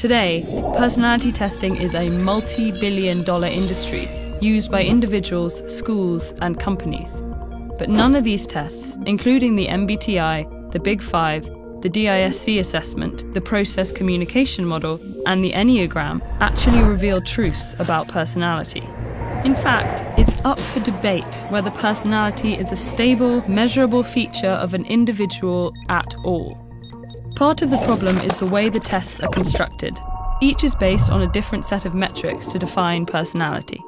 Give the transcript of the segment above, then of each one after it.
Today, personality testing is a multi billion dollar industry used by individuals, schools, and companies. But none of these tests, including the MBTI, the Big Five, the DISC assessment, the process communication model, and the Enneagram, actually reveal truths about personality. In fact, it's up for debate whether personality is a stable, measurable feature of an individual at all. Part of the problem is the way the tests are constructed. Each is based on a different set of metrics to define personality.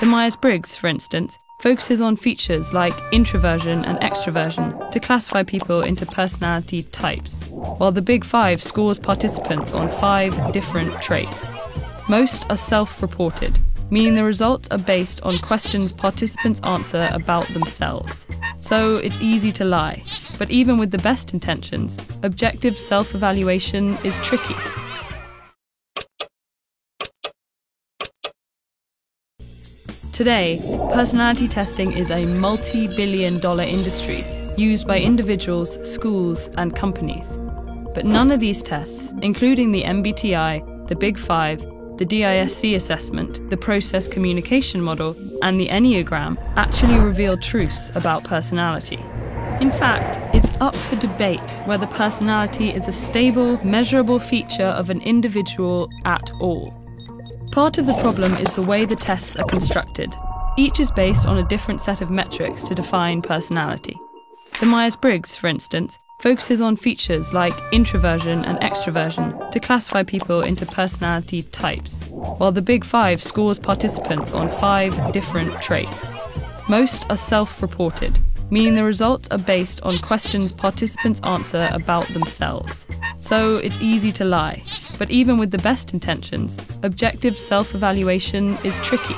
The Myers Briggs, for instance, focuses on features like introversion and extroversion to classify people into personality types, while the Big Five scores participants on five different traits. Most are self reported, meaning the results are based on questions participants answer about themselves. So it's easy to lie. But even with the best intentions, objective self evaluation is tricky. Today, personality testing is a multi billion dollar industry used by individuals, schools, and companies. But none of these tests, including the MBTI, the Big Five, the DISC assessment, the process communication model, and the Enneagram, actually reveal truths about personality. In fact, it's up for debate whether personality is a stable, measurable feature of an individual at all. Part of the problem is the way the tests are constructed. Each is based on a different set of metrics to define personality. The Myers Briggs, for instance, focuses on features like introversion and extroversion to classify people into personality types, while the Big Five scores participants on five different traits. Most are self reported, meaning the results are based on questions participants answer about themselves. So it's easy to lie. But even with the best intentions, objective self evaluation is tricky.